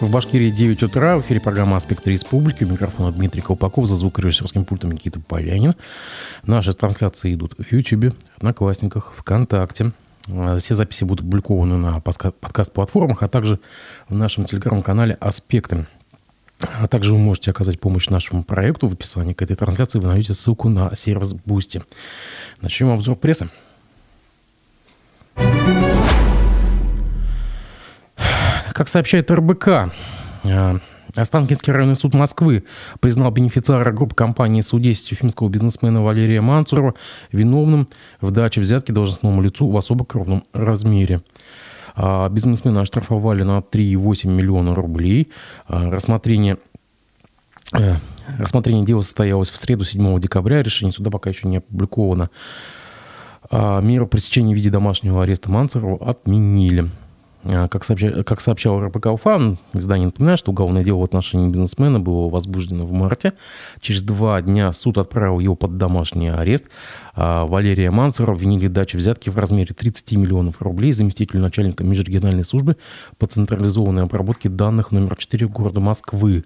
В Башкирии 9 утра. В эфире программа «Аспекты республики». У микрофона Дмитрий Колпаков. За звукорежиссерским пультом Никита Полянин. Наши трансляции идут в YouTube, Одноклассниках, ВКонтакте. А, все записи будут опубликованы на подкаст-платформах, а также в нашем телеграм-канале «Аспекты». А также вы можете оказать помощь нашему проекту. В описании к этой трансляции вы найдете ссылку на сервис Boosty. Начнем обзор прессы. Как сообщает РБК, э, Останкинский районный суд Москвы признал бенефициара группы компании «Су-10» уфимского бизнесмена Валерия Мансурова виновным в даче взятки должностному лицу в особо крупном размере. А бизнесмена оштрафовали на 3,8 миллиона рублей. А рассмотрение э, Рассмотрение дела состоялось в среду 7 декабря. Решение суда пока еще не опубликовано. А меру пресечения в виде домашнего ареста Мансурова отменили. А, как, сообща, как сообщал РПК Уфа, издание напоминает, что уголовное дело в отношении бизнесмена было возбуждено в марте. Через два дня суд отправил его под домашний арест. А Валерия Мансера обвинили в даче взятки в размере 30 миллионов рублей заместителю начальника межрегиональной службы по централизованной обработке данных номер 4 города Москвы.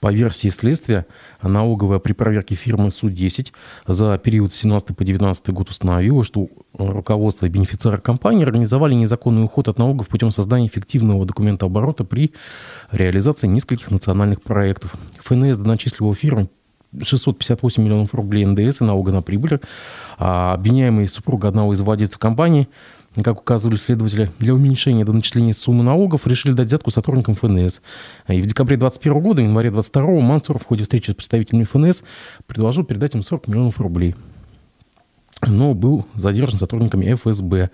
По версии следствия, налоговая при проверке фирмы Су-10 за период с 17 по 19 год установила, что руководство и бенефициары компании организовали незаконный уход от налогов путем создания фиктивного документа оборота при реализации нескольких национальных проектов. ФНС доначислила фирме 658 миллионов рублей НДС и налога на прибыль. А обвиняемый супруг одного из владельцев компании – как указывали следователи, для уменьшения до начисления суммы налогов решили дать взятку сотрудникам ФНС. И в декабре 2021 года, январе 2022 Мансуров в ходе встречи с представителями ФНС предложил передать им 40 миллионов рублей. Но был задержан сотрудниками ФСБ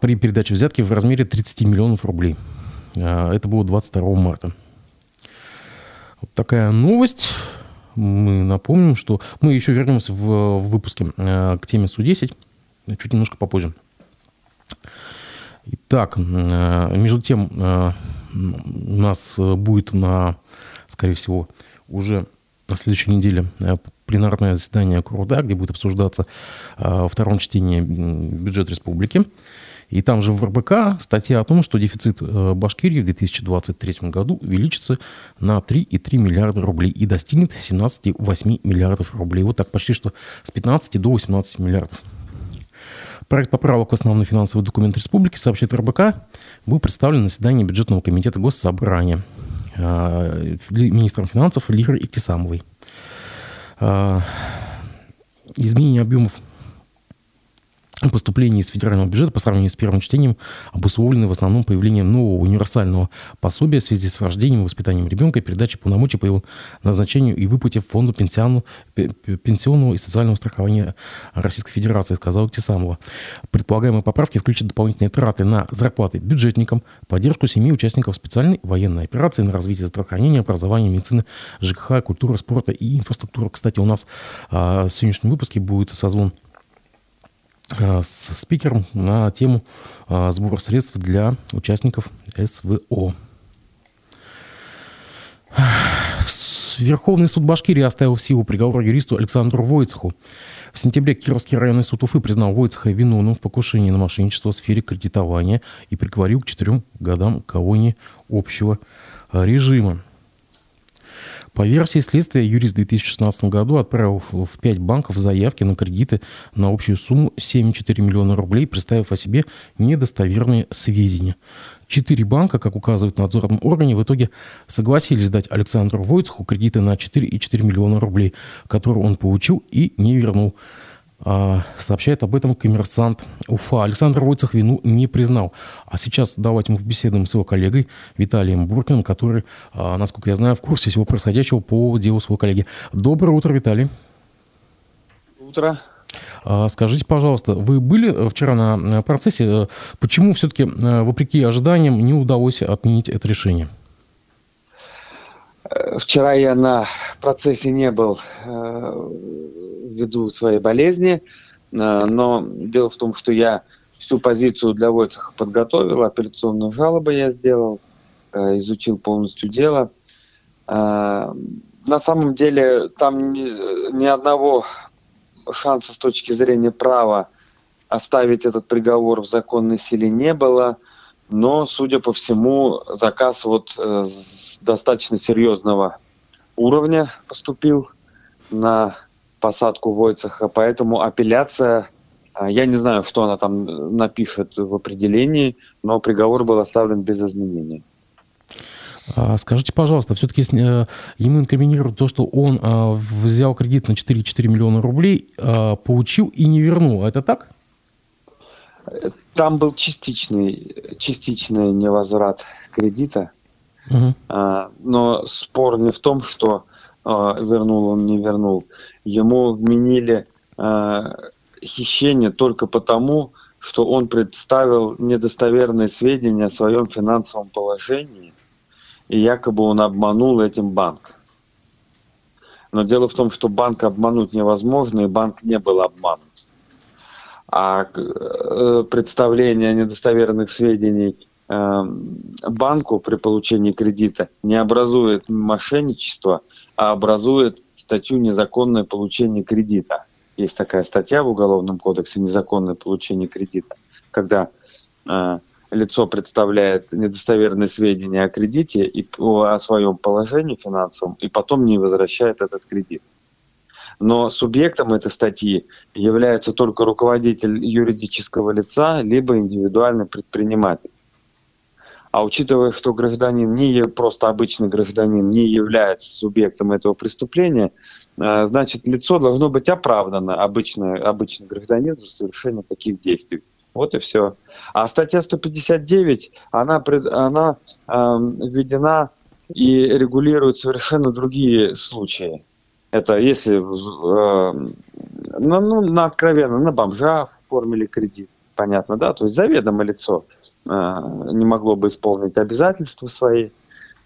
при передаче взятки в размере 30 миллионов рублей. А, это было 22 марта. Вот такая новость. Мы напомним, что мы еще вернемся в выпуске а, к теме Су-10 чуть немножко попозже. Итак, между тем у нас будет на, скорее всего, уже на следующей неделе пленарное заседание КРУДА, где будет обсуждаться во втором чтении бюджет республики. И там же в РБК статья о том, что дефицит Башкирии в 2023 году увеличится на 3,3 миллиарда рублей и достигнет 17,8 миллиардов рублей. Вот так почти что с 15 до 18 миллиардов. Проект поправок в основной финансовый документ республики, сообщает РБК, был представлен на заседании бюджетного комитета Госсобрания а, министром финансов Лирой Иктисамовой. А, изменение объемов поступлений из федерального бюджета по сравнению с первым чтением обусловлены в основном появлением нового универсального пособия в связи с рождением и воспитанием ребенка и передачей полномочий по его назначению и выплате в фонду пенсионного, и социального страхования Российской Федерации, сказал Тесамова. Предполагаемые поправки включат дополнительные траты на зарплаты бюджетникам, поддержку семьи участников специальной военной операции на развитие здравоохранения, образования, медицины, ЖКХ, культуры, спорта и инфраструктуры. Кстати, у нас а, в сегодняшнем выпуске будет созвон с спикером на тему э, сбора средств для участников СВО. Верховный суд Башкирии оставил в силу приговор юристу Александру Войцеху. В сентябре Кировский районный суд Уфы признал Войцеха виновным в покушении на мошенничество в сфере кредитования и приговорил к четырем годам колонии общего режима. По версии следствия, юрист в 2016 году отправил в 5 банков заявки на кредиты на общую сумму 7,4 миллиона рублей, представив о себе недостоверные сведения. Четыре банка, как указывают в надзорном органе, в итоге согласились дать Александру Войцеху кредиты на 4,4 миллиона рублей, которые он получил и не вернул. А, сообщает об этом коммерсант Уфа. Александр Войцех вину не признал. А сейчас давайте мы побеседуем с его коллегой Виталием Буркиным, который, а, насколько я знаю, в курсе всего происходящего по делу своего коллеги. Доброе утро, Виталий. Утро. А, скажите, пожалуйста, вы были вчера на процессе? Почему все-таки, вопреки ожиданиям, не удалось отменить это решение? Вчера я на процессе не был э, ввиду своей болезни, э, но дело в том, что я всю позицию для Войцеха подготовил, операционную жалобу я сделал, э, изучил полностью дело. На самом деле там ни, одного шанса с точки зрения права оставить этот приговор в законной силе не было. но, судя по всему, заказ вот э, достаточно серьезного уровня поступил на посадку Войцеха, поэтому апелляция, э, я не знаю, что она там напишет в определении, но приговор был оставлен без изменений. А скажите, пожалуйста, все-таки э, ему инкриминируют то, что он э, взял кредит на 4,4 миллиона рублей, получил и не вернул. Это так? Там был частичный, частичный невозврат кредита. Угу. Но спор не в том, что вернул он, не вернул. Ему вменили хищение только потому, что он представил недостоверные сведения о своем финансовом положении и якобы он обманул этим банк. Но дело в том, что банк обмануть невозможно, и банк не был обманут. А э, представление недостоверных сведений банку при получении кредита не образует мошенничество, а образует статью «Незаконное получение кредита». Есть такая статья в Уголовном кодексе «Незаконное получение кредита», когда э, лицо представляет недостоверные сведения о кредите и о своем положении финансовом, и потом не возвращает этот кредит. Но субъектом этой статьи является только руководитель юридического лица, либо индивидуальный предприниматель. А учитывая, что гражданин, не просто обычный гражданин, не является субъектом этого преступления, э, значит, лицо должно быть оправдано, обычный, обычный гражданин, за совершение таких действий. Вот и все. А статья 159, она, она э, введена и регулирует совершенно другие случаи. Это если э, ну, ну, на откровенно, на бомжа оформили кредит, понятно, да? То есть заведомо лицо не могло бы исполнить обязательства свои,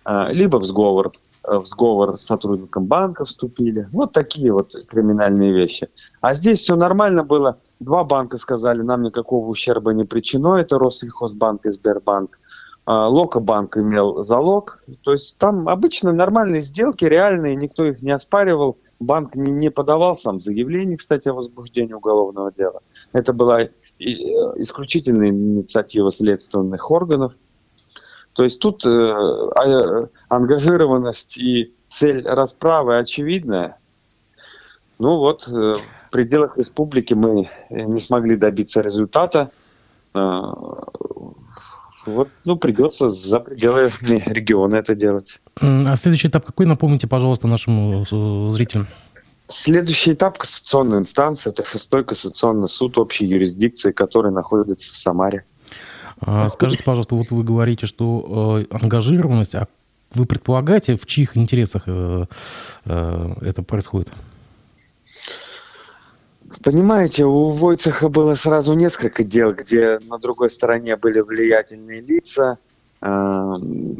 э, либо в сговор в сговор с сотрудником банка вступили. Вот такие вот криминальные вещи. А здесь все нормально было. Два банка сказали, нам никакого ущерба не причинено. Это Россельхозбанк и Сбербанк. Локобанк имел залог. То есть там обычно нормальные сделки, реальные, никто их не оспаривал. Банк не, не подавал сам заявление, кстати, о возбуждении уголовного дела. Это была э, исключительная инициатива следственных органов. То есть тут э, а, ангажированность и цель расправы очевидная. Ну вот, э, в пределах республики мы не смогли добиться результата. Э, вот, ну, придется за пределами региона это делать. А следующий этап какой, напомните, пожалуйста, нашим э, зрителям? Следующий этап кассационной инстанции – это шестой кассационный суд общей юрисдикции, который находится в Самаре. А скажите, пожалуйста, вот вы говорите, что э, ангажированность, а вы предполагаете, в чьих интересах э, э, это происходит? Понимаете, у Войцеха было сразу несколько дел, где на другой стороне были влиятельные лица. Э,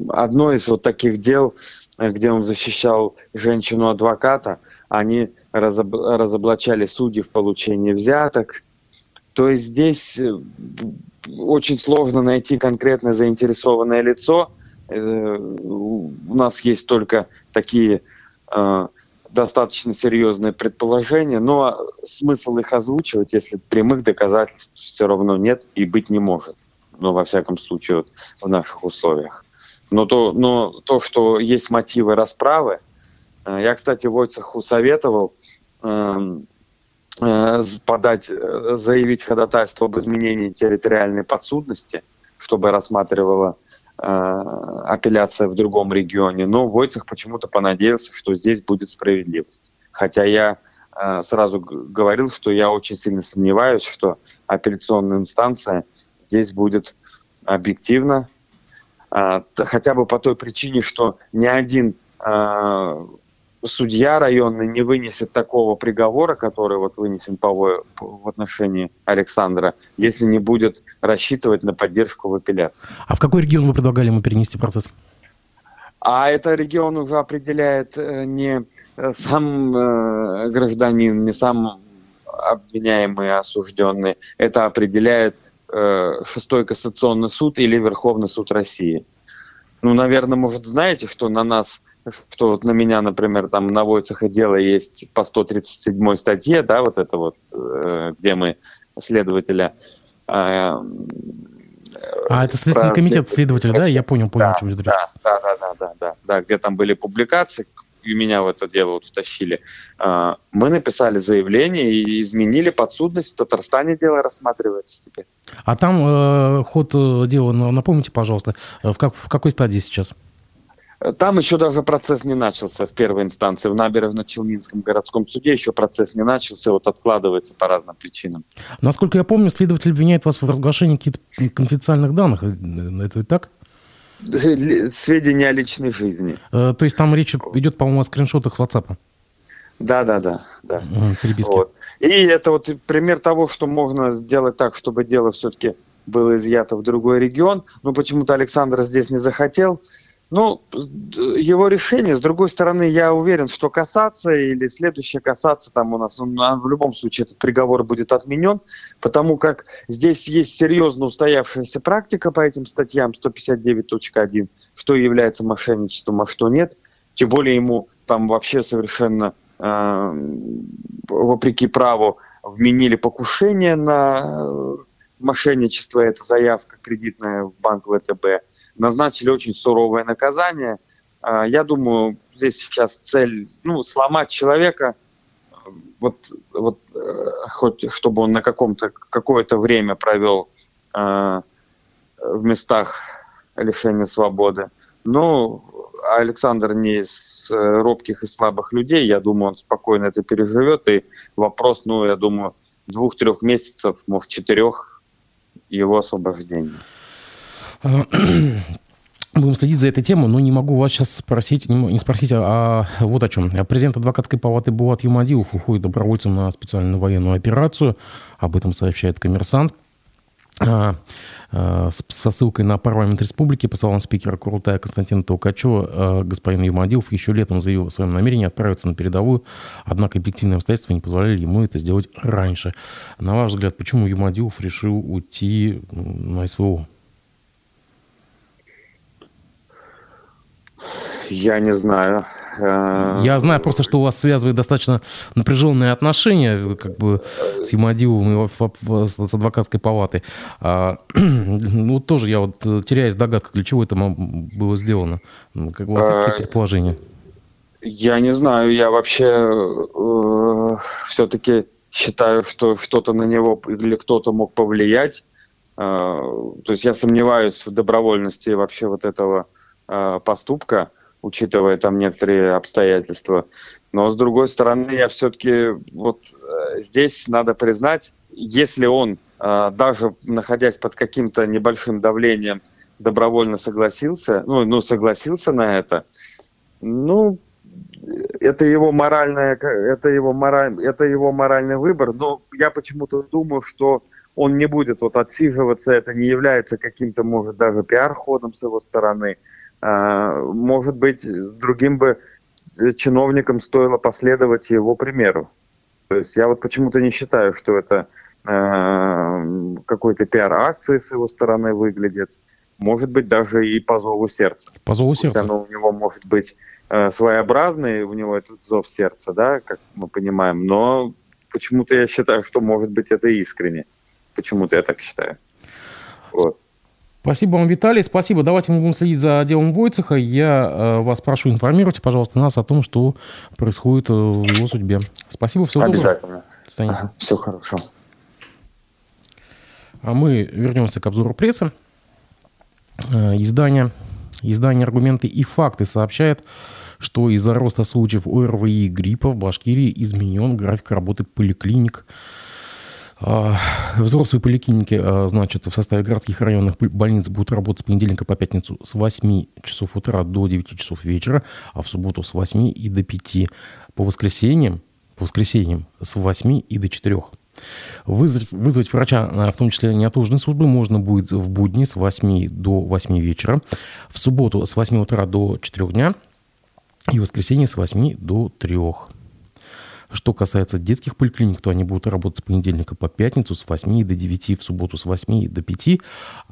одно из вот таких дел, где он защищал женщину-адвоката, они разоб разоблачали судьи в получении взяток. То есть здесь э, очень сложно найти конкретно заинтересованное лицо. Э, у нас есть только такие э, достаточно серьезные предположения, но смысл их озвучивать, если прямых доказательств все равно нет и быть не может. Ну, во всяком случае, вот, в наших условиях. Но то, но то, что есть мотивы расправы, э, я, кстати, Войцеху советовал эм, Э, подать, э, заявить ходатайство об изменении территориальной подсудности, чтобы рассматривала апелляция в другом регионе. Но Войцех почему-то понадеялся, что здесь будет справедливость. Хотя я сразу говорил, что я очень сильно сомневаюсь, что апелляционная инстанция здесь будет объективно, хотя бы по той причине, что ни один э, судья районный не вынесет такого приговора, который вот вынесен по, в отношении Александра, если не будет рассчитывать на поддержку в апелляции. А в какой регион вы предлагали ему перенести процесс? А это регион уже определяет э, не э, сам э, гражданин, не сам обвиняемый, осужденный. Это определяет шестой кассационный суд или Верховный суд России. Ну, наверное, может, знаете, что на нас что вот на меня, например, там на Войцеха дело есть по 137 статье, да, вот это вот, э, где мы следователя э, А, это Следственный комитет следователь, да? Я понял, понял, да, о чем идет речь. Да, да, да, да, да, да, да, где там были публикации, и меня в это дело вот втащили. А, мы написали заявление и изменили подсудность. В Татарстане дело рассматривается теперь. А там э, ход э, дела, напомните, пожалуйста, в, как, в какой стадии сейчас? Там еще даже процесс не начался в первой инстанции. В Набережно-Челнинском городском суде еще процесс не начался, вот откладывается по разным причинам. Насколько я помню, следователь обвиняет вас в разглашении каких-то конфиденциальных данных. Это так? Сведения о личной жизни. Э, то есть там речь идет, по-моему, о скриншотах с WhatsApp. Да, да, да, да. Переписки. Вот. И это вот пример того, что можно сделать так, чтобы дело все-таки было изъято в другой регион. Но почему-то Александр здесь не захотел. Ну, его решение, с другой стороны, я уверен, что касаться или следующее касаться, там у нас, ну, в любом случае этот приговор будет отменен, потому как здесь есть серьезно устоявшаяся практика по этим статьям 159.1, что является мошенничеством, а что нет. Тем более ему там вообще совершенно э, вопреки праву вменили покушение на э, мошенничество, это заявка кредитная в банк ВТБ назначили очень суровое наказание. А, я думаю, здесь сейчас цель, ну, сломать человека, вот, вот э, хоть чтобы он на каком-то какое-то время провел э, в местах лишения свободы. Ну, Александр не из э, робких и слабых людей, я думаю, он спокойно это переживет, и вопрос, ну, я думаю, двух-трех месяцев, может, четырех его освобождения. Будем следить за этой темой, но не могу вас сейчас спросить, не спросить, а, а вот о чем. Президент адвокатской палаты Булат Юмадилов уходит добровольцем на специальную военную операцию. Об этом сообщает коммерсант. А, а, со ссылкой на парламент республики, по словам спикера Курултая Константина Толкачева, господин Юмадилов еще летом заявил о своем намерении отправиться на передовую, однако объективные обстоятельства не позволяли ему это сделать раньше. На ваш взгляд, почему Юмадилов решил уйти на СВО? Я не знаю. Э, Я знаю просто, что у вас связывают достаточно напряженные отношения как бы с Юмадиловым и с адвокатской палатой. А, ну, тоже я вот теряюсь в догадках, для чего это было сделано. Как у вас есть какие-то предположения? Я не знаю. Я вообще э, все-таки считаю, что что-то на него или кто-то мог повлиять. Э, то есть я сомневаюсь в добровольности вообще вот этого э, поступка учитывая там некоторые обстоятельства. Но с другой стороны, я все-таки вот э, здесь надо признать, если он э, даже находясь под каким-то небольшим давлением добровольно согласился, ну, ну согласился на это, ну это его моральное, это его мораль, это его моральный выбор. Но я почему-то думаю, что он не будет вот отсиживаться, это не является каким-то, может, даже пиар-ходом с его стороны. А, может быть, другим бы чиновникам стоило последовать его примеру. То есть я вот почему-то не считаю, что это э, какой-то пиар-акции с его стороны выглядит. Может быть, даже и по зову сердца. По зову сердца. Оно у него может быть э, своеобразный, у него этот зов сердца, да, как мы понимаем. Но почему-то я считаю, что может быть это искренне. Почему-то я так считаю. Вот. Спасибо вам, Виталий. Спасибо. Давайте мы будем следить за делом Войцеха. Я э, вас прошу, информировать, пожалуйста, нас о том, что происходит э, в его судьбе. Спасибо. Всего Обязательно. доброго. Ага, все хорошо. А мы вернемся к обзору прессы. Э, издание, издание «Аргументы и факты» сообщает, что из-за роста случаев ОРВИ и гриппа в Башкирии изменен график работы поликлиник – взрослые поликлиники, а, значит, в составе городских районных больниц будут работать с понедельника по пятницу с 8 часов утра до 9 часов вечера, а в субботу с 8 и до 5. По воскресеньям, по воскресеньям с 8 и до 4. Вызвать, вызвать врача, а, в том числе неотложной службы, можно будет в будни с 8 до 8 вечера, в субботу с 8 утра до 4 дня и в воскресенье с 8 до 3. Что касается детских поликлиник, то они будут работать с понедельника по пятницу с 8 до 9, в субботу с 8 до 5,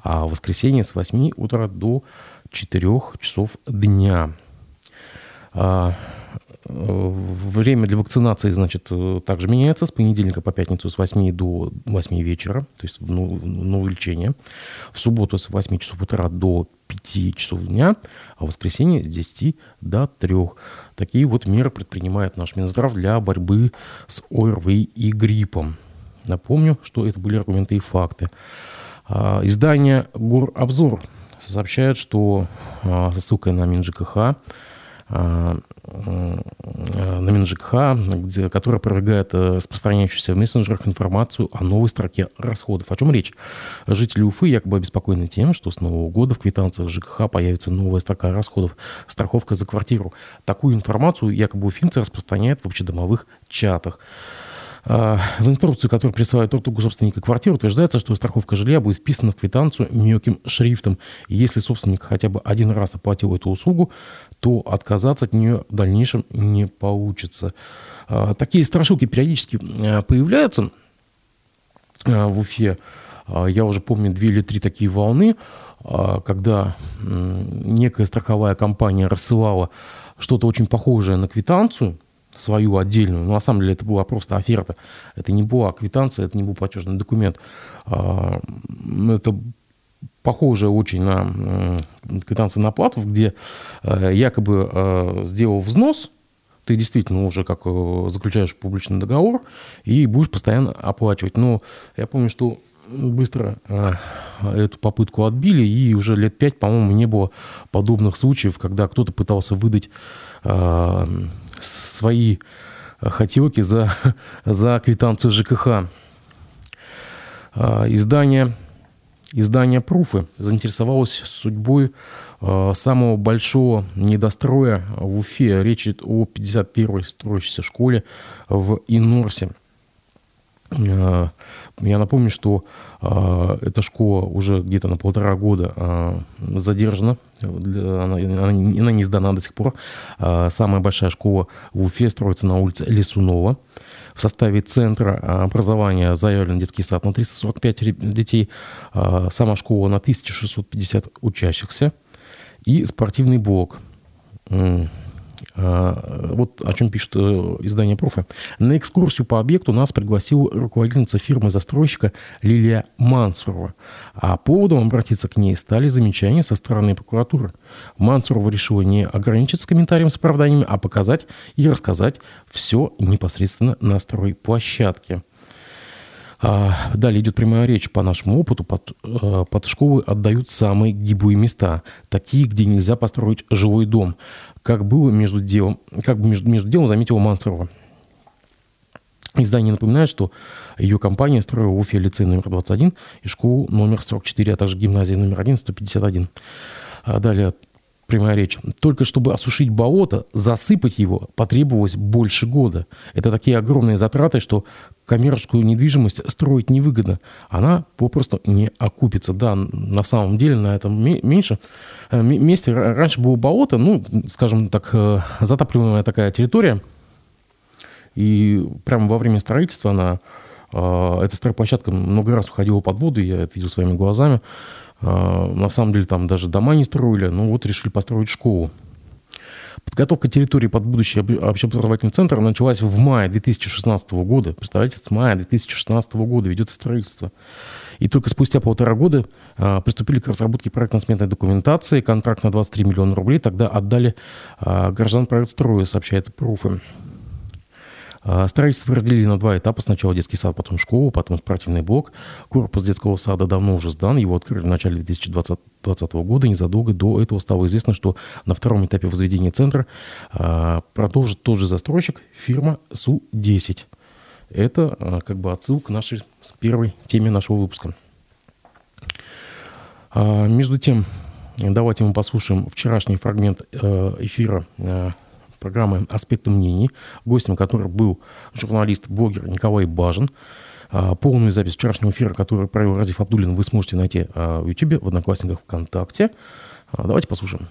а в воскресенье с 8 утра до 4 часов дня. А, время для вакцинации, значит, также меняется с понедельника по пятницу с 8 до 8 вечера, то есть ну, новое лечение. В субботу с 8 часов утра до 5 часов дня, а в воскресенье с 10 до 3. Такие вот меры предпринимает наш Минздрав для борьбы с ОРВИ и гриппом. Напомню, что это были аргументы и факты. А, издание «Горобзор» сообщает, что а, со ссылкой на МинЖКХ а, на МинЖКХ, где, который опровергает э, распространяющуюся в мессенджерах информацию о новой строке расходов. О чем речь? Жители Уфы якобы обеспокоены тем, что с нового года в квитанциях ЖКХ появится новая строка расходов страховка за квартиру. Такую информацию якобы уфимцы распространяют в общедомовых чатах. А, в инструкцию, которую присылает друг другу собственника квартиры, утверждается, что страховка жилья будет вписана в квитанцию мелким шрифтом. И если собственник хотя бы один раз оплатил эту услугу, то отказаться от нее в дальнейшем не получится. А, такие страшилки периодически а, появляются в Уфе. Я уже помню две или три такие волны, когда некая страховая компания рассылала что-то очень похожее на квитанцию – свою отдельную. Но на самом деле это была просто оферта. Это не была квитанция, это не был платежный документ. А, это похоже очень на квитанцию на оплату, где э, якобы э, сделал взнос, ты действительно уже как э, заключаешь публичный договор и будешь постоянно оплачивать. Но я помню, что быстро эту попытку отбили, и уже лет пять, по-моему, не было подобных случаев, когда кто-то пытался выдать свои хотелки за, за квитанцию ЖКХ. А, издание, издание «Пруфы» заинтересовалось судьбой а, самого большого недостроя в Уфе. Речь идет о 51-й строящейся школе в Инорсе. А, я напомню, что э, эта школа уже где-то на полтора года э, задержана, она, она, не сдана до сих пор. Э, самая большая школа в Уфе строится на улице Лисунова. В составе центра образования заявлен детский сад на 345 детей, э, сама школа на 1650 учащихся и спортивный блок. А, вот о чем пишет э, издание «Профи». На экскурсию по объекту нас пригласила руководительница фирмы-застройщика Лилия Мансурова. А поводом обратиться к ней стали замечания со стороны прокуратуры. Мансурова решила не ограничиться комментарием с оправданиями, а показать и рассказать все непосредственно на стройплощадке. А, далее идет прямая речь. По нашему опыту под, э, под школы отдают самые гиблые места, такие, где нельзя построить жилой дом как было между делом, как бы между, между делом заметила Мансурова. Издание напоминает, что ее компания строила в Уфе лицей номер 21 и школу номер 44, а также гимназию номер 1, 151. А далее прямая речь. Только чтобы осушить болото, засыпать его потребовалось больше года. Это такие огромные затраты, что коммерческую недвижимость строить невыгодно. Она попросту не окупится. Да, на самом деле на этом меньше э, месте раньше было болото, ну, скажем так, э, затапливаемая такая территория. И прямо во время строительства она, э, эта стройплощадка много раз уходила под воду, я это видел своими глазами. На самом деле там даже дома не строили, ну вот решили построить школу. Подготовка территории под будущий общеобразовательный центр началась в мае 2016 года. Представляете, с мая 2016 года ведется строительство. И только спустя полтора года а, приступили к разработке проектно-сметной документации. Контракт на 23 миллиона рублей тогда отдали а, граждан проект строя, сообщает Пруфы. А, строительство разделили на два этапа. Сначала детский сад, потом школу, потом спортивный блок. Корпус детского сада давно уже сдан. Его открыли в начале 2020, 2020 года. Незадолго до этого стало известно, что на втором этапе возведения центра а, продолжит тот же застройщик, фирма Су-10. Это а, как бы отсылка к нашей первой теме нашего выпуска. Между тем, давайте мы послушаем вчерашний фрагмент э, эфира программы «Аспекты мнений», гостем которой был журналист-блогер Николай Бажин. А, полную запись вчерашнего эфира, который провел Разив Абдулин, вы сможете найти а, в YouTube, в Одноклассниках, ВКонтакте. А, давайте послушаем.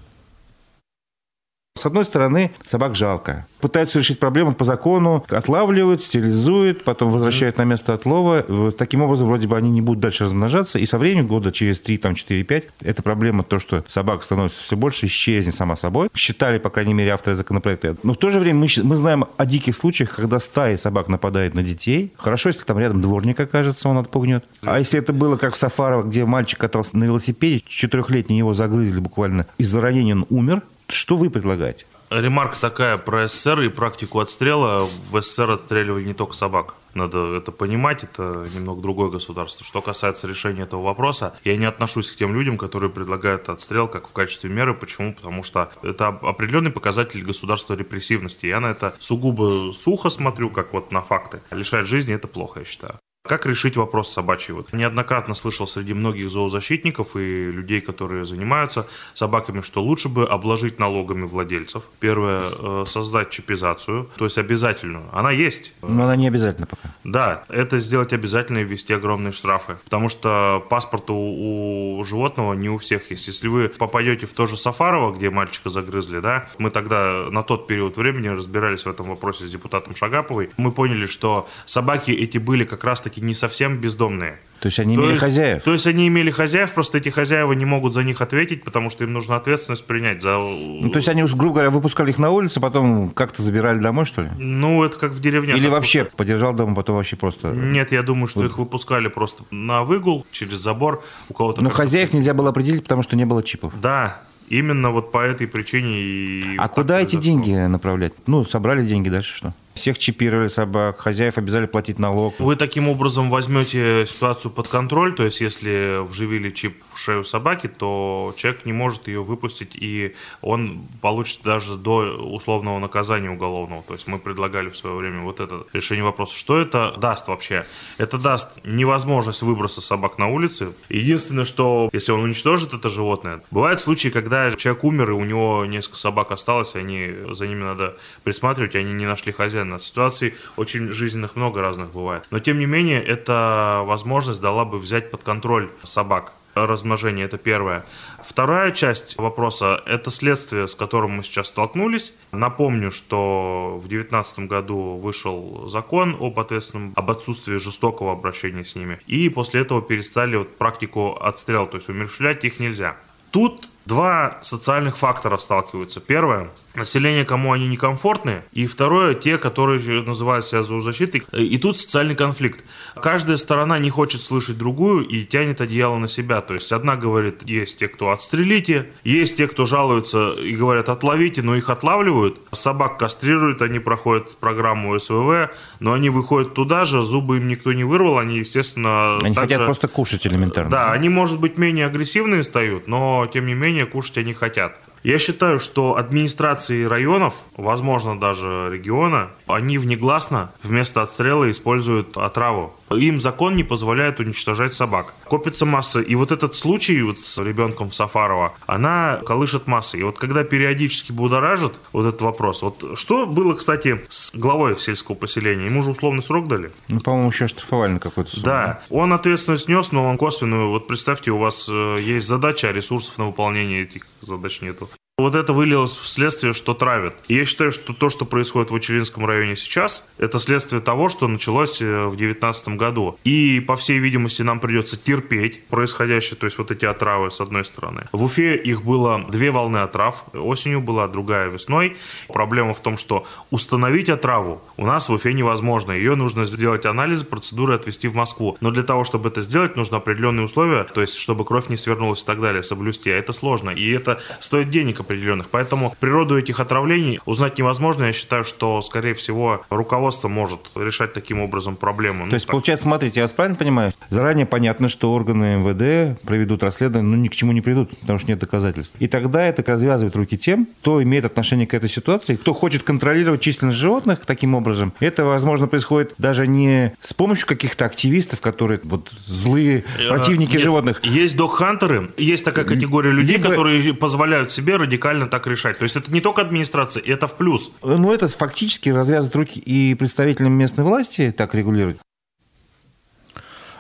С одной стороны, собак жалко. Пытаются решить проблему по закону, отлавливают, стерилизуют, потом возвращают на место отлова. Таким образом, вроде бы они не будут дальше размножаться. И со временем, года через 3, там, 4, 5, эта проблема, то, что собак становится все больше, исчезнет сама собой. Считали, по крайней мере, авторы законопроекта. Но в то же время мы, мы знаем о диких случаях, когда стаи собак нападают на детей. Хорошо, если там рядом дворник окажется, он отпугнет. А если это было как в Сафарово, где мальчик катался на велосипеде, четырехлетний его загрызли буквально, из-за ранения он умер, что вы предлагаете? Ремарка такая про СССР и практику отстрела. В СССР отстреливали не только собак. Надо это понимать, это немного другое государство. Что касается решения этого вопроса, я не отношусь к тем людям, которые предлагают отстрел как в качестве меры. Почему? Потому что это определенный показатель государства репрессивности. Я на это сугубо сухо смотрю, как вот на факты. Лишать жизни это плохо, я считаю. Как решить вопрос собачий? Вот неоднократно слышал среди многих зоозащитников и людей, которые занимаются собаками, что лучше бы обложить налогами владельцев. Первое, э, создать чипизацию, то есть обязательную. Она есть. Но она не обязательно пока. Да, это сделать обязательно и ввести огромные штрафы. Потому что паспорт у, у животного не у всех есть. Если вы попадете в то же Сафарово, где мальчика загрызли, да, мы тогда на тот период времени разбирались в этом вопросе с депутатом Шагаповой, мы поняли, что собаки эти были как раз-таки все-таки не совсем бездомные. То есть они то имели есть, хозяев? То есть они имели хозяев, просто эти хозяева не могут за них ответить, потому что им нужно ответственность принять за... Ну, то есть они, грубо говоря, выпускали их на улицу, потом как-то забирали домой, что ли? Ну, это как в деревне. Или вообще выпускали. подержал дома, потом вообще просто... Нет, я думаю, что их выпускали просто на выгул, через забор, у кого-то... Но хозяев нельзя было определить, потому что не было чипов. Да, Именно вот по этой причине и... А куда эти деньги направлять? Ну, собрали деньги, дальше что? Всех чипировали собак, хозяев обязали платить налог. Вы таким образом возьмете ситуацию под контроль, то есть если вживили чип в шею собаки, то человек не может ее выпустить, и он получит даже до условного наказания уголовного. То есть мы предлагали в свое время вот это решение вопроса. Что это даст вообще? Это даст невозможность выброса собак на улице. Единственное, что если он уничтожит это животное, бывают случаи, когда человек умер, и у него несколько собак осталось, они, за ними надо присматривать, и они не нашли хозяина постоянно. Ситуаций очень жизненных много разных бывает. Но тем не менее, эта возможность дала бы взять под контроль собак размножение, это первое. Вторая часть вопроса – это следствие, с которым мы сейчас столкнулись. Напомню, что в 2019 году вышел закон об ответственном, об отсутствии жестокого обращения с ними. И после этого перестали вот практику отстрела, то есть умерщвлять их нельзя. Тут два социальных фактора сталкиваются. Первое население, кому они некомфортны, и второе, те, которые называют себя зоозащитой. И тут социальный конфликт. Каждая сторона не хочет слышать другую и тянет одеяло на себя. То есть одна говорит, есть те, кто отстрелите, есть те, кто жалуются и говорят, отловите, но их отлавливают. Собак кастрируют, они проходят программу СВВ, но они выходят туда же, зубы им никто не вырвал, они, естественно... Они также... хотят просто кушать элементарно. Да, они, может быть, менее агрессивные стают, но, тем не менее, кушать они хотят. Я считаю, что администрации районов, возможно, даже региона, они внегласно вместо отстрела используют отраву. Им закон не позволяет уничтожать собак. Копится масса. И вот этот случай вот с ребенком в Сафарова, она колышет массы. И вот когда периодически будоражит вот этот вопрос, вот что было, кстати, с главой сельского поселения? Ему же условный срок дали? Ну, по-моему, еще штрафовали какой-то сумму. Да. Он ответственность нес, но он косвенную. Вот представьте, у вас э, есть задача, а ресурсов на выполнение этих задач нету. Вот это вылилось в следствие, что травят. Я считаю, что то, что происходит в Учелинском районе сейчас, это следствие того, что началось э, в 2019 году. И, по всей видимости, нам придется терпеть происходящее, то есть вот эти отравы с одной стороны. В Уфе их было две волны отрав. Осенью была, другая весной. Проблема в том, что установить отраву у нас в Уфе невозможно. Ее нужно сделать анализы, процедуры отвезти в Москву. Но для того, чтобы это сделать, нужно определенные условия, то есть чтобы кровь не свернулась и так далее, соблюсти. А это сложно. И это стоит денег определенных. Поэтому природу этих отравлений узнать невозможно. Я считаю, что, скорее всего, руководство может решать таким образом проблему. То ну, есть, так. получается, смотрите, я вас правильно понимаю? Заранее понятно, что органы МВД проведут расследование, но ни к чему не придут, потому что нет доказательств. И тогда это развязывает руки тем, кто имеет отношение к этой ситуации, кто хочет контролировать численность животных таким образом. Это, возможно, происходит даже не с помощью каких-то активистов, которые вот злые э, противники Нет, животных. Есть док-хантеры, есть такая категория людей, Либо... которые позволяют себе ради радикально так решать. То есть это не только администрация, это в плюс. Ну, это фактически развязывает руки и представителям местной власти так регулировать.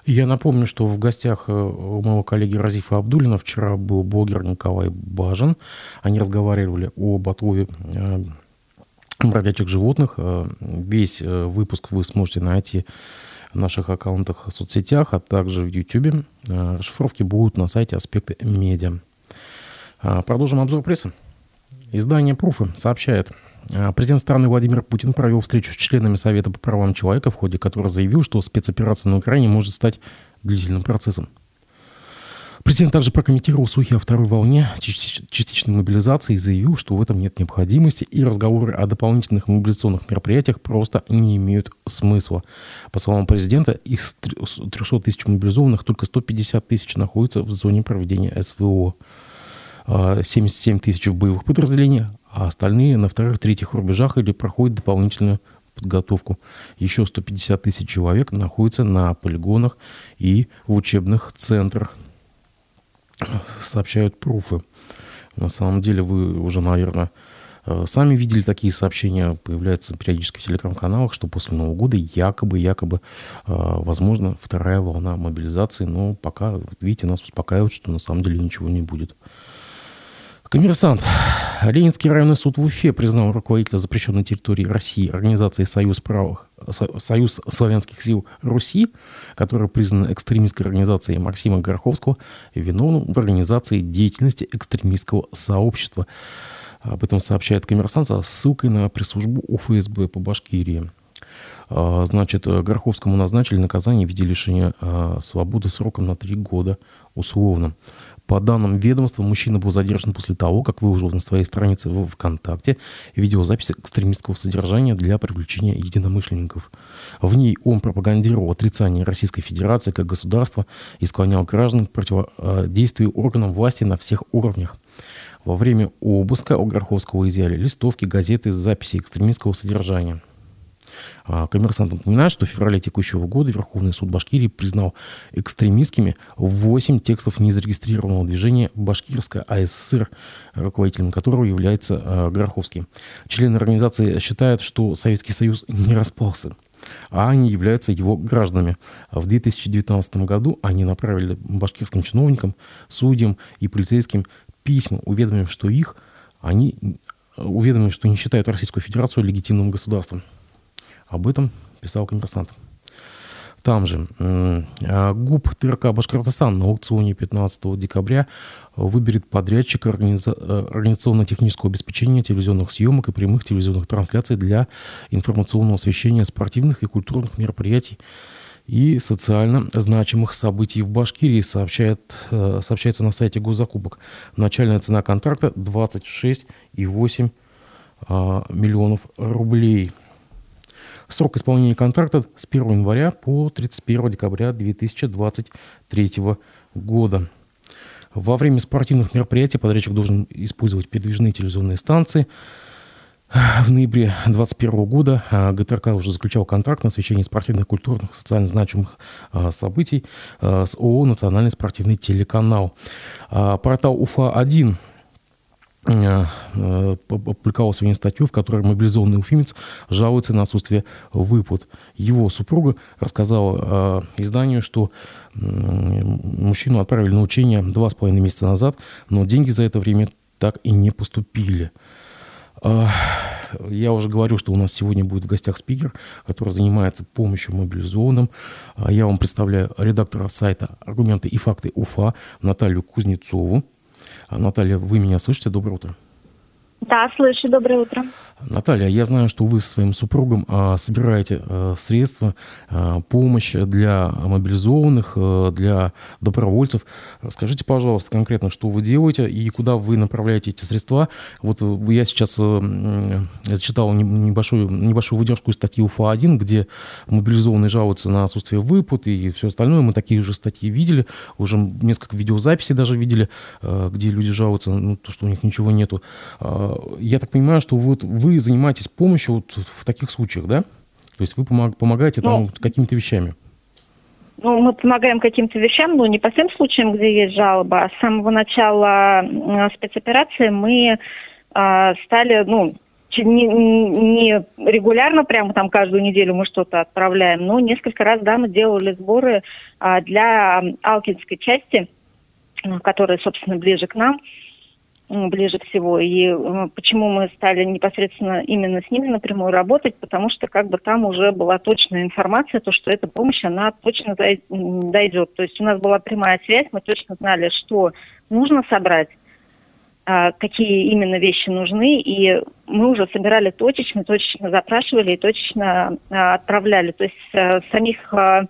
Я напомню, что в гостях э, у моего коллеги Разифа Абдулина вчера был блогер Николай Бажин. Они разговаривали об отлове э, бродячих животных. Э, весь выпуск вы сможете найти в наших аккаунтах в соцсетях, а также в YouTube. Расшифровки будут на сайте «Аспекты медиа». Продолжим обзор прессы. Издание «Пруфы» сообщает – а, президент страны Владимир Путин провел встречу с членами Совета по правам человека, в ходе которой заявил, что спецоперация на Украине может стать длительным процессом. Президент также прокомментировал слухи о второй волне частичной мобилизации и заявил, что в этом нет необходимости, и разговоры о дополнительных мобилизационных мероприятиях просто не имеют смысла. По словам президента, из 300 тысяч мобилизованных только 150 тысяч находятся в зоне проведения СВО. 77 а, тысяч в боевых подразделениях, а остальные на вторых-третьих рубежах или проходят дополнительную подготовку. Еще 150 тысяч человек находятся на полигонах и в учебных центрах, сообщают пруфы. На самом деле вы уже, наверное, э, сами видели такие сообщения, появляются периодически в телеграм-каналах, что после Нового года якобы, якобы, э, возможно, вторая волна мобилизации, но пока, видите, нас успокаивают, что на самом деле ничего не будет. Коммерсант. Ленинский районный суд в Уфе признал руководителя запрещенной территории России организации «Союз правых», «Союз славянских сил Руси», которая признана экстремистской организацией Максима Гороховского, виновным в организации деятельности экстремистского сообщества. Об этом сообщает коммерсант со ссылкой на пресс-службу УФСБ по Башкирии. А, значит, Гороховскому назначили наказание в виде лишения а, свободы сроком на три года условно. По данным ведомства, мужчина был задержан после того, как выложил на своей странице в ВКонтакте видеозапись экстремистского содержания для привлечения единомышленников. В ней он пропагандировал отрицание Российской Федерации как государства и склонял граждан к противодействию органам власти на всех уровнях. Во время обыска у Гороховского изъяли листовки, газеты с записью экстремистского содержания – коммерсант напоминает, что в феврале текущего года Верховный суд Башкирии признал экстремистскими 8 текстов незарегистрированного движения «Башкирская АССР», руководителем которого является а, Гороховский. Члены организации считают, что Советский Союз не распался а они являются его гражданами. В 2019 году они направили башкирским чиновникам, судьям и полицейским письма, уведомив, что их они уведомили, что не считают Российскую Федерацию легитимным государством. Об этом писал коммерсант. Там же а, ГУП ТРК Башкортостан на аукционе 15 декабря выберет подрядчика э, организационно-технического обеспечения телевизионных съемок и прямых телевизионных трансляций для информационного освещения спортивных и культурных мероприятий и социально значимых событий в Башкирии, сообщает, э, сообщается на сайте госзакупок. Начальная цена контракта 26,8 а, миллионов рублей – Срок исполнения контракта с 1 января по 31 декабря 2023 года. Во время спортивных мероприятий подрядчик должен использовать передвижные телевизионные станции. В ноябре 2021 года а, ГТРК уже заключал контракт на освещение спортивных, культурных, социально значимых а, событий а, с ООО «Национальный спортивный телеканал». Портал УФА-1 Э, э, опубликовал сегодня статью, в которой мобилизованный уфимец жалуется на отсутствие выплат. Его супруга рассказала э, изданию, что мужчину отправили на учение два с половиной месяца назад, но деньги за это время так и не поступили. Я уже говорю, что у нас сегодня будет в гостях спикер, который занимается помощью мобилизованным. Я вам представляю редактора сайта «Аргументы и факты УФА» Наталью Кузнецову. Наталья, вы меня слышите? Доброе утро. Да, слышу. Доброе утро. Наталья, я знаю, что вы со своим супругом а, собираете а, средства, а, помощь для мобилизованных, для добровольцев. Скажите, пожалуйста, конкретно, что вы делаете и куда вы направляете эти средства. Вот я сейчас а, зачитал небольшую, небольшую выдержку из статьи УФА-1, где мобилизованные жалуются на отсутствие выплат и все остальное. Мы такие же статьи видели, уже несколько видеозаписей даже видели, а, где люди жалуются, ну, то, что у них ничего нету. Я так понимаю, что вот вы вы занимаетесь помощью вот в таких случаях, да? То есть вы помогаете там ну, какими-то вещами? Ну, мы помогаем каким-то вещам, но не по всем случаям, где есть жалоба. А с самого начала спецоперации мы э, стали, ну, не, не регулярно, прямо там каждую неделю мы что-то отправляем, но несколько раз, да, мы делали сборы а, для Алкинской части, которая, собственно, ближе к нам, ближе всего. И почему мы стали непосредственно именно с ними напрямую работать, потому что как бы там уже была точная информация, то, что эта помощь, она точно дойдет. То есть у нас была прямая связь, мы точно знали, что нужно собрать, а, какие именно вещи нужны, и мы уже собирали точечно, точечно запрашивали и точечно а, отправляли. То есть э, самих а,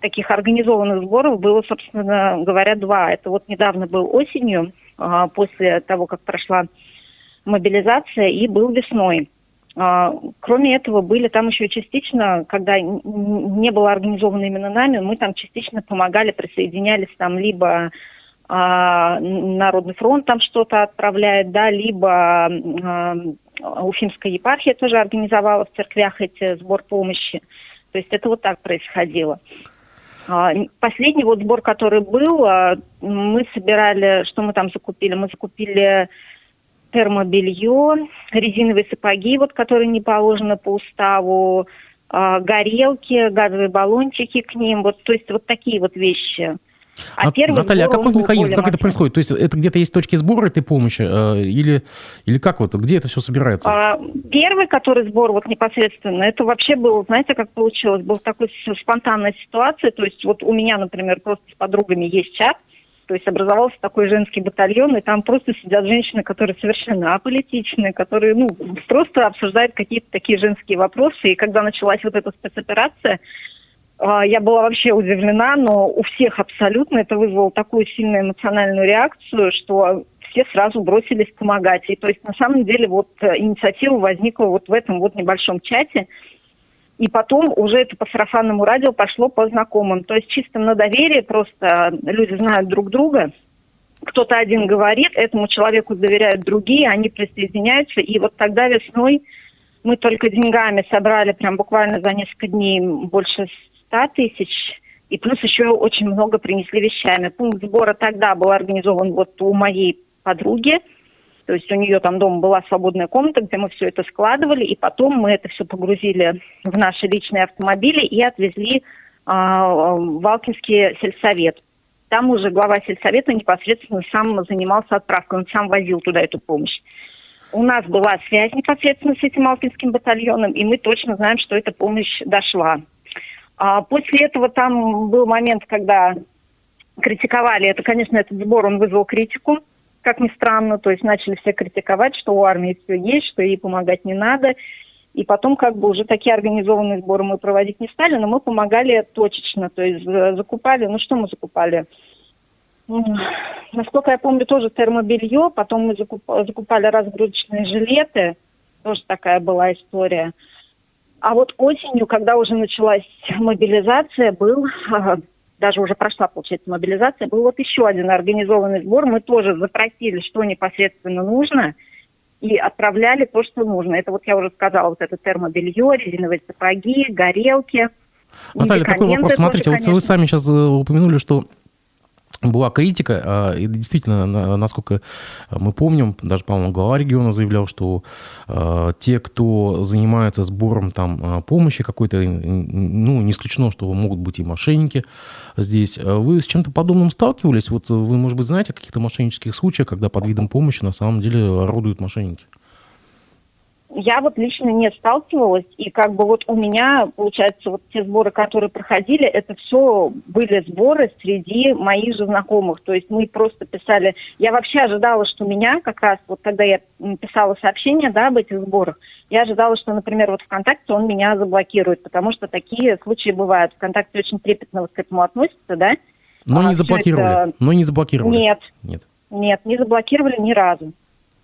таких организованных сборов было, собственно говоря, два. Это вот недавно был осенью, после того, как прошла мобилизация, и был весной. Кроме этого, были там еще частично, когда не было организовано именно нами, мы там частично помогали, присоединялись там либо а, Народный фронт там что-то отправляет, да, либо а, Уфимская епархия тоже организовала в церквях эти сбор помощи. То есть это вот так происходило. А, последний вот сбор, который был, мы собирали, что мы там закупили? Мы закупили термобелье, резиновые сапоги, вот которые не положены по уставу, горелки, газовые баллончики к ним, вот, то есть вот такие вот вещи – а, а первый Наталья, а какой механизм, как это происходит? То есть это где-то есть точки сбора этой помощи э, или, или как вот, где это все собирается? А, первый, который сбор вот непосредственно, это вообще был, знаете, как получилось, был такой спонтанная ситуация, то есть вот у меня, например, просто с подругами есть чат, то есть образовался такой женский батальон, и там просто сидят женщины, которые совершенно аполитичные, которые, ну, просто обсуждают какие-то такие женские вопросы. И когда началась вот эта спецоперация, я была вообще удивлена, но у всех абсолютно это вызвало такую сильную эмоциональную реакцию, что все сразу бросились помогать. И то есть на самом деле вот э, инициатива возникла вот в этом вот небольшом чате, и потом уже это по сарафанному радио пошло по знакомым. То есть чисто на доверие просто люди знают друг друга. Кто-то один говорит, этому человеку доверяют другие, они присоединяются. И вот тогда весной мы только деньгами собрали прям буквально за несколько дней больше 100 тысяч, и плюс еще очень много принесли вещами. Пункт сбора тогда был организован вот у моей подруги, то есть у нее там дома была свободная комната, где мы все это складывали, и потом мы это все погрузили в наши личные автомобили и отвезли а, в Алкинский сельсовет. Там уже глава сельсовета непосредственно сам занимался отправкой, он сам возил туда эту помощь. У нас была связь непосредственно с этим Алкинским батальоном, и мы точно знаем, что эта помощь дошла. А после этого там был момент, когда критиковали, это, конечно, этот сбор, он вызвал критику, как ни странно, то есть начали все критиковать, что у армии все есть, что ей помогать не надо. И потом как бы уже такие организованные сборы мы проводить не стали, но мы помогали точечно, то есть закупали, ну что мы закупали? Насколько я помню, тоже термобелье, потом мы закупали разгрузочные жилеты, тоже такая была история. А вот осенью, когда уже началась мобилизация, был, даже уже прошла, получается, мобилизация, был вот еще один организованный сбор. Мы тоже запросили, что непосредственно нужно, и отправляли то, что нужно. Это вот я уже сказала, вот это термобелье, резиновые сапоги, горелки. Наталья, такой вопрос. Смотрите, тоже, вот вы сами сейчас э, упомянули, что была критика, а, и действительно, насколько мы помним, даже, по-моему, глава региона заявлял, что а, те, кто занимается сбором там а, помощи какой-то, ну, не исключено, что могут быть и мошенники здесь. Вы с чем-то подобным сталкивались? Вот вы, может быть, знаете о каких-то мошеннических случаях, когда под видом помощи на самом деле орудуют мошенники? Я вот лично не сталкивалась, и как бы вот у меня, получается, вот те сборы, которые проходили, это все были сборы среди моих же знакомых, то есть мы просто писали, я вообще ожидала, что меня как раз, вот когда я писала сообщение, да, об этих сборах, я ожидала, что, например, вот ВКонтакте он меня заблокирует, потому что такие случаи бывают, ВКонтакте очень трепетно вот к этому относится, да. Но а не заблокировали, это... но не заблокировали. Нет, нет, нет, не заблокировали ни разу.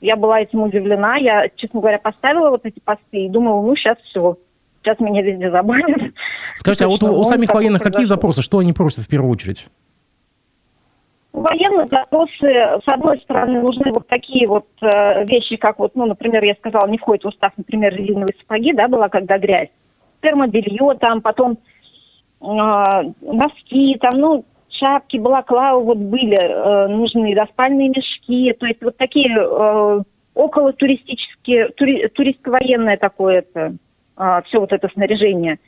Я была этим удивлена. Я, честно говоря, поставила вот эти посты и думала, ну, сейчас все. Сейчас меня везде забанят. Скажите, а вот у, у самих военных какие запросы? Что они просят в первую очередь? Военные запросы, с одной стороны, нужны вот такие вот э, вещи, как вот, ну, например, я сказала, не входит в устав, например, резиновые сапоги, да, была когда грязь, термобелье там, потом э, носки, там, ну, шапки, балаклавы вот были э, нужны, да, спальные мешки, то есть вот такие э, около туристические, тури, туристско-военное такое это, а, все вот это снаряжение,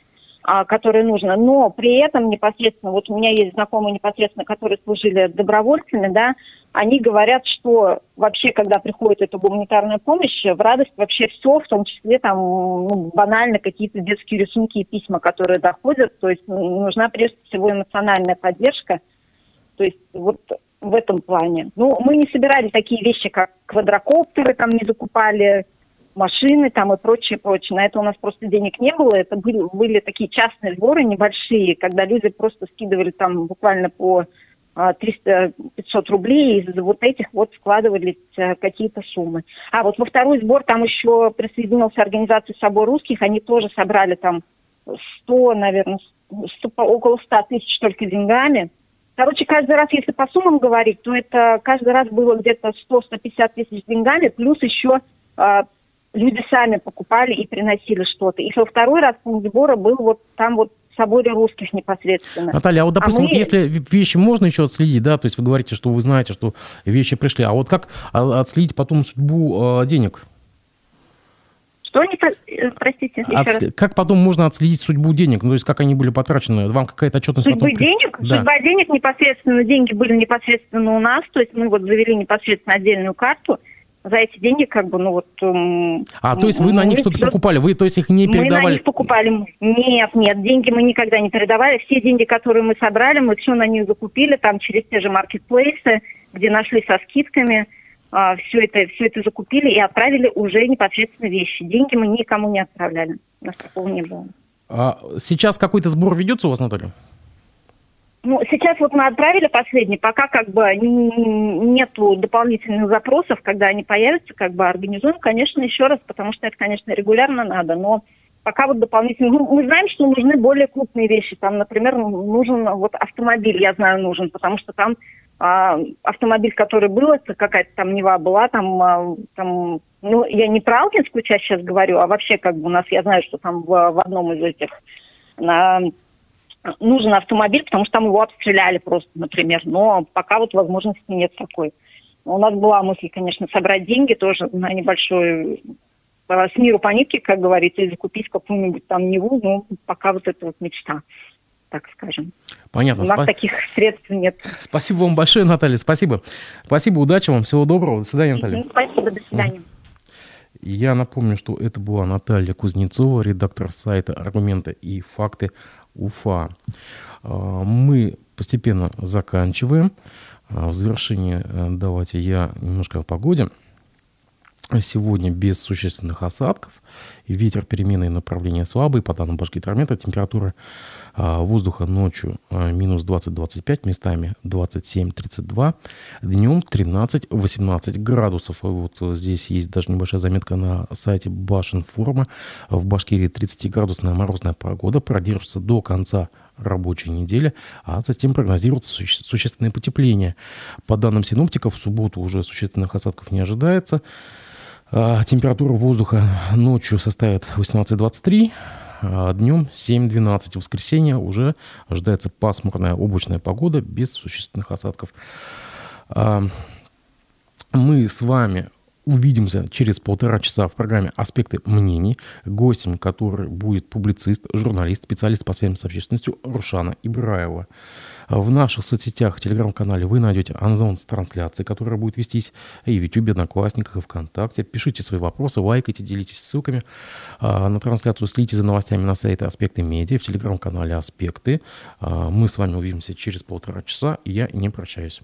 а, которое нужно. Но при этом непосредственно, вот у меня есть знакомые непосредственно, которые служили добровольцами, да, они говорят, что вообще, когда приходит эта гуманитарная помощь, в радость вообще все, в том числе там ну, банально какие-то детские рисунки и письма, которые доходят. То есть нужна прежде всего эмоциональная поддержка. То есть вот в этом плане. Ну, мы не собирали такие вещи, как квадрокоптеры, там не закупали, машины там и прочее, прочее. На это у нас просто денег не было. Это были, были такие частные сборы небольшие, когда люди просто скидывали там буквально по 300-500 а, рублей, и из вот этих вот складывались а, какие-то суммы. А вот во второй сбор там еще присоединился организация «Собор русских», они тоже собрали там 100, наверное, 100, около 100 тысяч только деньгами. Короче, каждый раз, если по суммам говорить, то это каждый раз было где-то 100-150 тысяч деньгами, плюс еще э, люди сами покупали и приносили что-то. И во второй раз пункт сбора был вот там вот соборе русских непосредственно. Наталья, а вот, допустим, а мы... вот если вещи можно еще отследить, да, то есть вы говорите, что вы знаете, что вещи пришли, а вот как а, отследить потом судьбу э, денег? Что они, э, простите, От, Как потом можно отследить судьбу денег? Ну, то есть как они были потрачены? Вам какая-то отчетность Судьбы потом... денег? Да. Судьба денег непосредственно, деньги были непосредственно у нас, то есть мы вот завели непосредственно отдельную карту, за эти деньги как бы, ну вот... А, то есть вы на них что-то покупали, вы, то есть их не передавали? Мы на них покупали. Нет, нет, деньги мы никогда не передавали. Все деньги, которые мы собрали, мы все на них закупили, там через те же маркетплейсы, где нашли со скидками а, все это, все это закупили и отправили уже непосредственно вещи. Деньги мы никому не отправляли. У нас такого не было. А сейчас какой-то сбор ведется у вас, Наталья? Ну, сейчас вот мы отправили последний, пока как бы нету дополнительных запросов, когда они появятся, как бы организуем, конечно, еще раз, потому что это, конечно, регулярно надо, но пока вот дополнительно... Ну, мы знаем, что нужны более крупные вещи. Там, например, нужен вот автомобиль, я знаю, нужен, потому что там а, автомобиль, который был, это какая-то там Нева была, там, а, там, ну, я не про Алтинскую часть сейчас говорю, а вообще как бы у нас, я знаю, что там в, в одном из этих на, нужен автомобиль, потому что там его обстреляли просто, например, но пока вот возможности нет такой. У нас была мысль, конечно, собрать деньги тоже на небольшой с миру по нитке, как говорится, и закупить какую-нибудь там Неву, но пока вот это вот мечта так скажем. Понятно. У нас Спа... таких средств нет. Спасибо вам большое, Наталья. Спасибо. Спасибо, удачи вам. Всего доброго. До свидания, Наталья. Спасибо, до свидания. Я напомню, что это была Наталья Кузнецова, редактор сайта «Аргументы и факты Уфа». А, мы постепенно заканчиваем. А, в завершение э, давайте я немножко о погоде. Сегодня без существенных осадков. Ветер переменной направления слабый. По данным Башгидромета температура а, воздуха ночью а, минус 20-25, местами 27-32. Днем 13-18 градусов. Вот здесь есть даже небольшая заметка на сайте Башинформа. В Башкирии 30-градусная морозная погода продержится до конца рабочей недели, а затем прогнозируется суще- существенное потепление. По данным синоптиков, в субботу уже существенных осадков не ожидается. А, температура воздуха ночью составит 18-23, а днем 7-12. В воскресенье уже ожидается пасмурная облачная погода без существенных осадков. А, мы с вами увидимся через полтора часа в программе «Аспекты мнений». Гостем, который будет публицист, журналист, специалист по связям с общественностью Рушана Ибраева. В наших соцсетях, телеграм-канале вы найдете анонс трансляции, которая будет вестись и в YouTube, Одноклассниках, и ВКонтакте. Пишите свои вопросы, лайкайте, делитесь ссылками а, на трансляцию, следите за новостями на сайте «Аспекты медиа», в телеграм-канале «Аспекты». А, мы с вами увидимся через полтора часа, и я не прощаюсь.